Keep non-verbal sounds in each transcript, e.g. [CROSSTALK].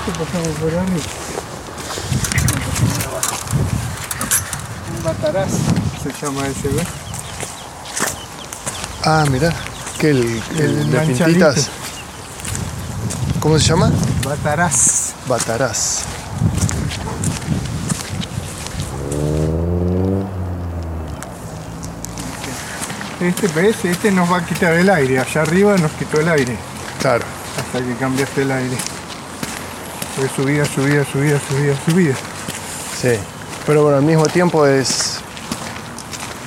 abajo, pasamos por arriba. Un bataraz se llama ese, ¿ves? Ah, mirá. Que el, el, El de manchadito. pintitas. ¿Cómo se llama? Bataraz. Batarás. Este, ¿ves? Este nos va a quitar el aire. Allá arriba nos quitó el aire. Claro. Hasta que cambiaste el aire. Fue subida, subida, subida, subida, subida. Sí. Pero bueno, al mismo tiempo es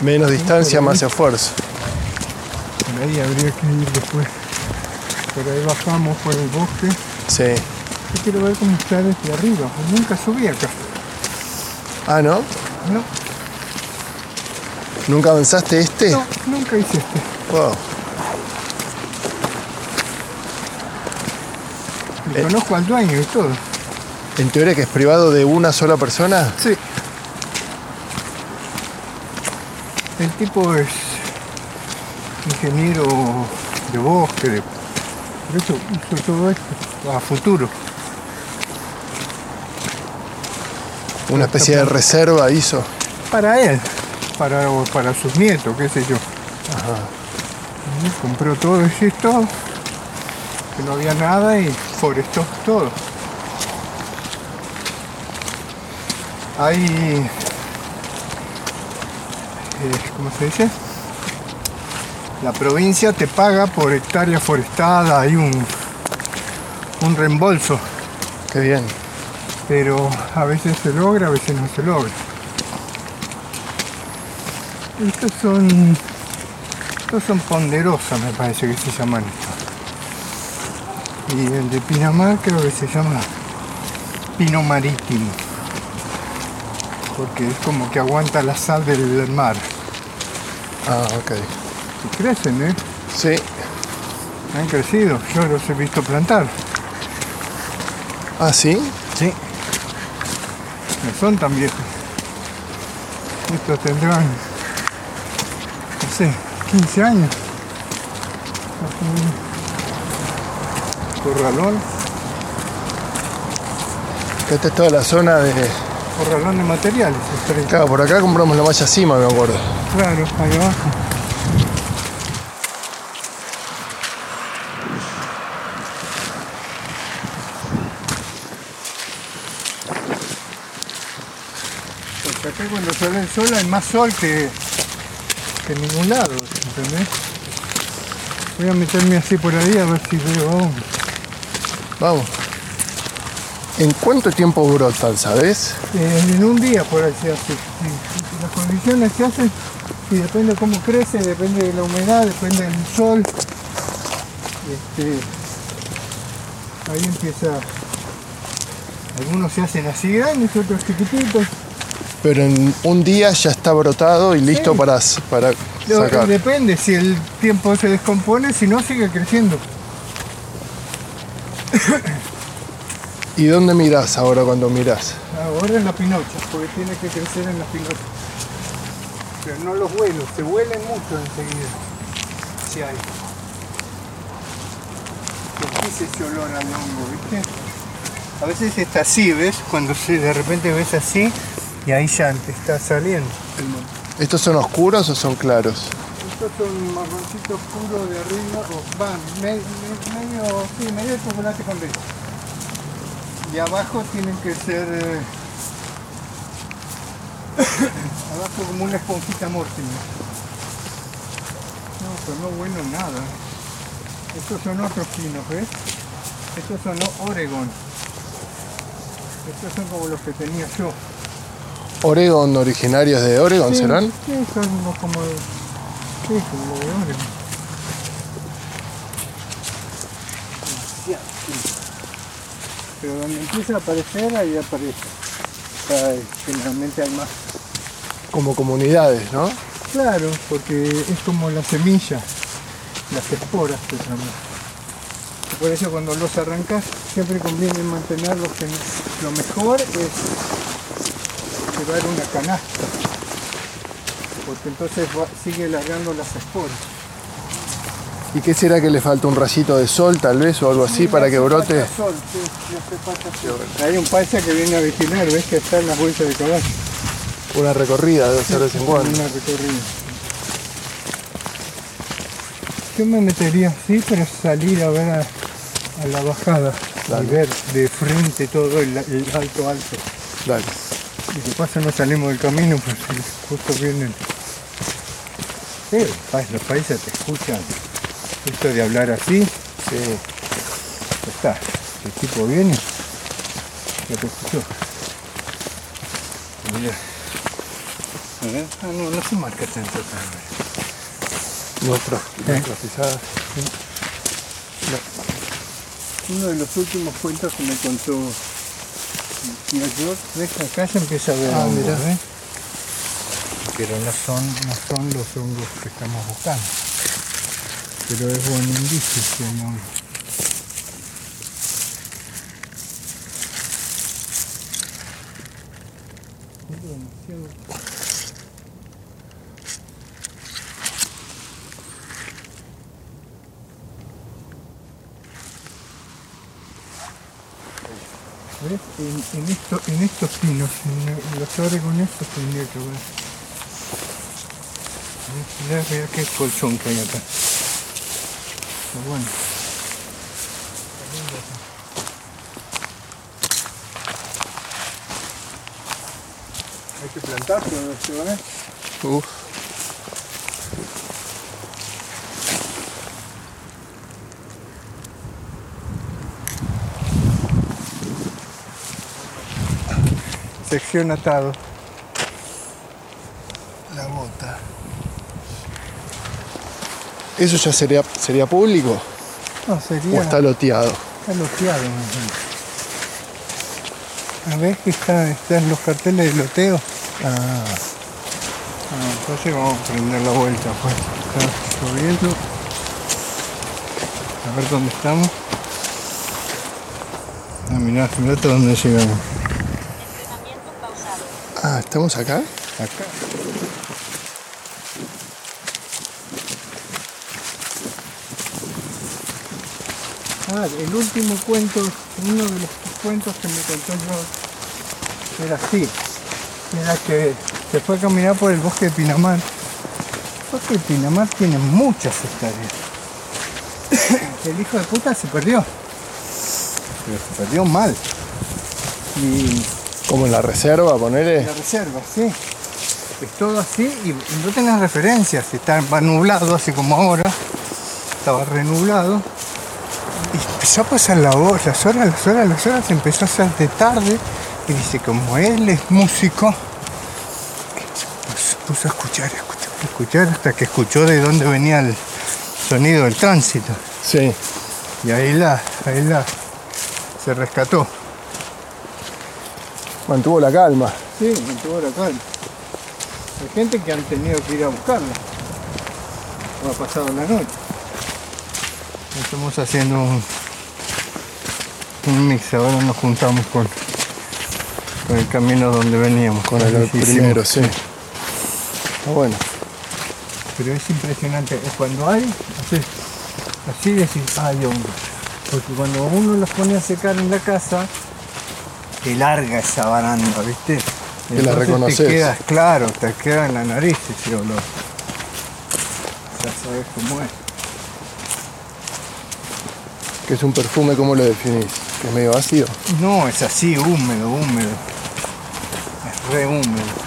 menos distancia, más esfuerzo. Por ahí habría que ir después. Por ahí bajamos por el bosque. Sí. Yo quiero ver cómo está desde arriba. Nunca subí acá. Ah, ¿no? No, ¿Nunca avanzaste este? no, nunca hice este. Wow. Y Eh. conozco al dueño y todo. En teoría que es privado de una sola persona. Sí. El tipo es ingeniero de bosque, de... por eso hizo todo esto a futuro. Una especie de reserva hizo. Para él, para, para sus nietos, qué sé yo. Y compró todo esto, que no había nada y forestó todo. Hay, eh, ¿cómo se dice? La provincia te paga por hectárea forestada, hay un, un reembolso, Qué bien. pero a veces se logra, a veces no se logra. Estos son, estos son ponderosas, me parece que se llaman estos. Y el de Pinamar creo que se llama pino marítimo. Porque es como que aguanta la sal del mar. Ah, ok. Y crecen, ¿eh? Sí. Han crecido. Yo los he visto plantar. Ah, sí. Sí. No son tan viejos. Estos tendrán, no sé, 15 años. Corralón, esta es toda la zona de. corralón de materiales. Claro, por acá compramos la malla cima, me acuerdo. Claro, ahí abajo. Porque acá cuando sale el sol hay más sol que, que en ningún lado, ¿entendés? Voy a meterme así por ahí a ver si veo aún. Vamos. ¿En cuánto tiempo brotan, sabes? Eh, en un día por ahí se hace. Sí, Las condiciones se hacen y depende cómo crece, depende de la humedad, depende del sol. Este, ahí empieza. Algunos se hacen así grandes, otros chiquititos. Pero en un día ya está brotado y listo Sí. para, para sacar. Depende si el tiempo se descompone, si no sigue creciendo. [LAUGHS] ¿Y dónde mirás ahora cuando mirás? Ahora en la pinocha, porque tiene que crecer en la pinocha. Pero no los vuelos, se huelen mucho enseguida. Si hay. Empieza ese olor al hongo, ¿viste? A veces está así, ¿ves? Cuando de repente ves así y ahí ya te está saliendo. ¿Estos son oscuros o son claros? Estos son marroncitos puros de arriba, o van, me- me- medio, sí, medio chocolate con leche. Y abajo tienen que ser, eh, [COUGHS] abajo como una esponjita Mortimer. No, pero no bueno nada. Estos son otros pinos, ¿ves? Estos son o- Oregon. Estos son como los que tenía yo. Oregon, originarios de Oregon, Sí, ¿serán? Sí, son como, sí, como. Pero donde empieza a aparecer, ahí aparece. Generalmente hay más. Como comunidades, ¿no? Claro, porque es como la semilla, las esporas se llaman. Por eso cuando los arrancas siempre conviene mantenerlos en... Lo mejor es llevar una canasta, porque entonces va- sigue largando las esporas. ¿Y qué será que le falta? ¿Un rayito de sol tal vez o algo así para que brote? Sol, sí, sol. Hay un paisa que viene a vigilar, ves que está en las bolsas de caballo. Una recorrida debe ser de vez en cuando. Una recorrida. Yo me metería así, pero salir a ver a, a la bajada Dale. y ver de frente todo el, el alto alto. Dale. Y que pasa no salimos del camino porque justo vienen. Los pa- los países te escuchan. Esto de hablar así, Sí. está. El tipo viene, ya te escuchó. Mira. A ver, ah, no, no se marca tanto acá. Nuestras, nuestras pisadas. Uno de los últimos cuentos que me contó mi George, ves acá ya empieza a ver Ah, mirá. ¿eh? Pero no son, no son los hongos que estamos buscando. Pero es buen indicio que hay hongos. En, en, en estos pinos, en, en los estos tendría que ver. Mirá, mirá qué colchón que hay acá. Bueno. Hay que plantar todo esto, ¿eh? Uf. Sección atado. La bota. ¿Eso ya sería, sería público? No, ¿O está loteado? Está loteado. A ver que está, están los carteles de loteo. Ah, Ah, entonces vamos a prender la vuelta, pues. Está lloviendo. A ver dónde estamos. Ah, mirá, mirá hasta dónde llegamos. Ah, ¿estamos acá? Acá. Ah, el último cuento, uno de los cuentos que me contó yo era así. Era que se fue a caminar por el bosque de Pinamar. De Pinamar tiene muchas hectáreas. [COUGHS] El hijo de puta se perdió. Pero se perdió mal. Y Como en la reserva, ponele. la reserva, sí. Es todo así y no tenés referencias. Está nublado, así como ahora. Estaba renublado. Empezó a pasar la voz, las horas, las horas, las horas. Empezó a ser de tarde. Y dice, como él es músico, se puso a escuchar, a escuchar, a escuchar, hasta que escuchó de dónde venía el sonido del tránsito. Sí. Y ahí la, ahí la, se rescató. Mantuvo la calma. Sí, toda la calma. Hay gente que han tenido que ir a buscarla. Ha pasado la noche. Estamos haciendo un, un mix, ahora nos juntamos con, con el camino donde veníamos. Con el primero, sí. Está bueno. Pero es impresionante, es cuando hay, así, así decís, hay hongos. Porque cuando uno los pone a secar en la casa, te larga esa baranda, ¿viste? Que la reconoces. Te quedas, claro, te queda en la nariz ese olor. Ya sabes cómo es. Que es un perfume, ¿cómo lo definís? Que es medio vacío. No, es así, húmedo, húmedo. Es re húmedo.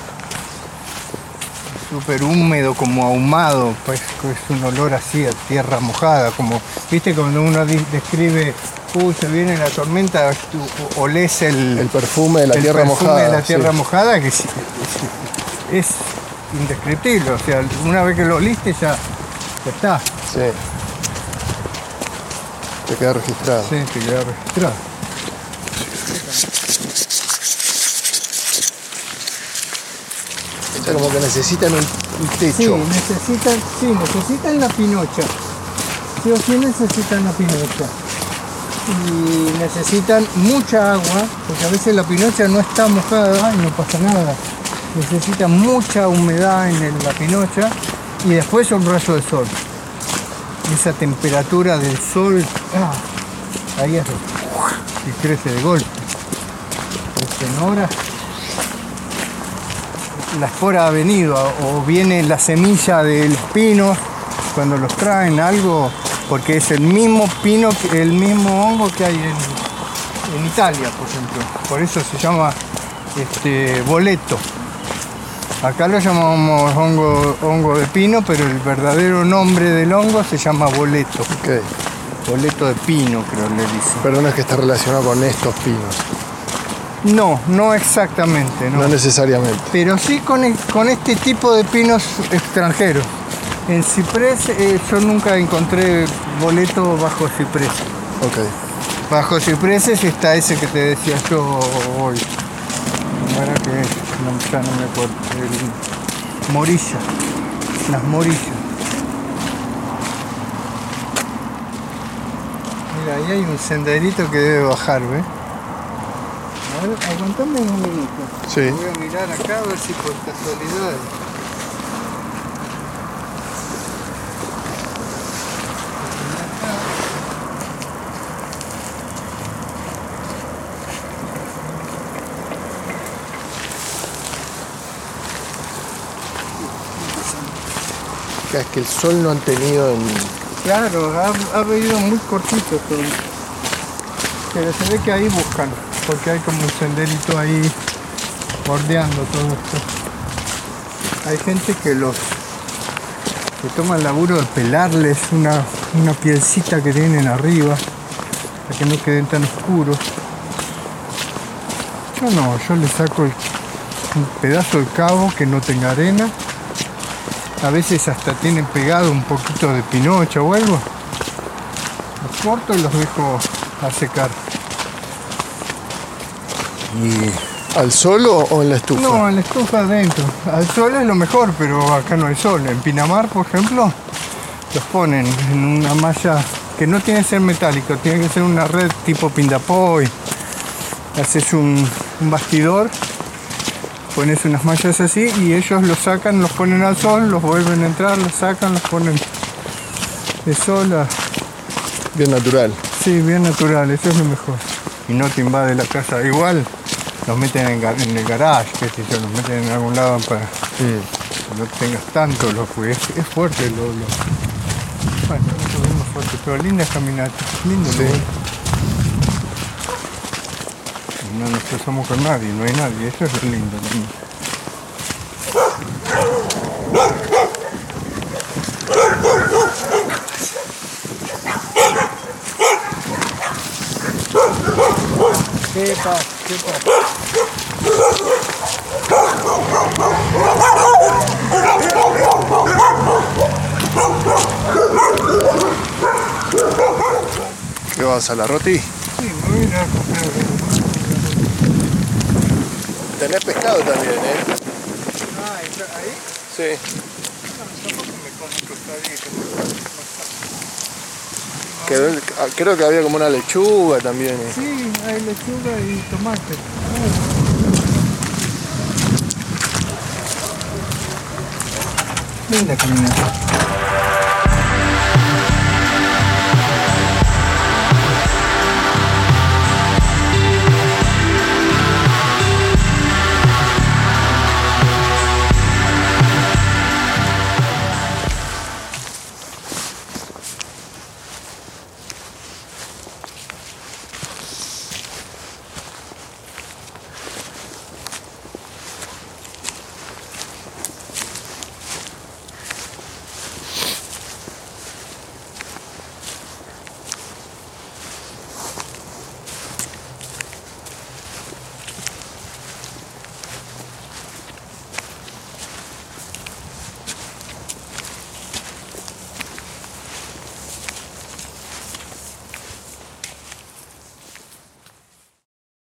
Súper húmedo, como ahumado, pues es un olor así a tierra mojada, como, viste cuando uno describe, uy, se viene la tormenta, tú olés el, El perfume de la el tierra perfume mojada. de la sí. tierra mojada, que es, es- es indescriptible, o sea, una vez que lo oliste ya, ya está, Sí. Te queda registrado. sí, te queda registrado. Sea, como que necesitan un, un Sí, techo. necesitan, sí, necesitan la pinocha. Sí o necesitan la pinocha. Y necesitan mucha agua, porque a veces la pinocha no está mojada y no pasa nada. Necesita mucha humedad en la pinocha y después un rayo de sol. esa temperatura del sol, ah, ahí es y crece de golpe. En horas la espora ha venido o viene la semilla de los pinos cuando los traen algo porque es el mismo pino el mismo hongo que hay en, en Italia por ejemplo. Por eso se llama este boleto. Acá lo llamamos hongo, hongo de pino pero el verdadero nombre del hongo se llama boleto. Ok. boleto de pino creo le dicen. Pero no es que está relacionado con estos pinos. No no exactamente No, necesariamente. pero sí con, el- con este tipo de pinos extranjeros. En ciprés eh, yo nunca encontré boleto bajo ciprés. Ok. Bajo cipreses está ese que te decía yo hoy. ¿Cómo era que es? No, ya no me acuerdo. El morilla. Las morillas. Mira, ahí hay un senderito que debe bajar, ¿ves? A ver, aguantame un minuto. Sí. Voy a mirar acá a ver si por casualidad. Es que el sol no han tenido en... Claro, ha, ha venido muy cortito todo. Pero se ve que ahí buscan, porque hay como un senderito ahí bordeando todo esto. Hay gente que los que toma el laburo de pelarles una, una pielcita que tienen arriba para que no queden tan oscuros. Yo no, yo le saco un pedazo de cabo que no tenga arena a veces hasta tienen pegado un poquito de pinocha o algo. Los corto y los dejo a secar. ¿Y al sol o, o en la estufa? No, en la estufa adentro. Al sol es lo mejor, pero acá no hay sol. En Pinamar, por ejemplo, los ponen en una malla que no tiene que ser metálico, tiene que ser una red tipo pindapoy. Haces un, un bastidor, pones unas mallas así y ellos los sacan, los ponen al sol, los vuelven a entrar, los sacan, los ponen de sol a- Bien natural. Sí, bien natural, eso es lo mejor. Y no te invade la casa. Igual los meten en, en el garage, qué sé yo, los meten en algún lado para que no tengas tanto porque es, es fuerte lo, lo- Bueno, más fuerte, pero linda caminata, lindo Sí. lugar. No nos cruzamos con nadie, no hay nadie, eso es lo lindo también. ¿Qué pasa? ¿Qué pasa? Vas a la roti? Sí, me voy a comprar. Tenés pescado también, ¿eh? Ah, ¿está ahí? Sí. Pescadito. Quedó- ah, creo que había como una lechuga también. ¿eh? Sí, hay lechuga y tomate. Linda caminata.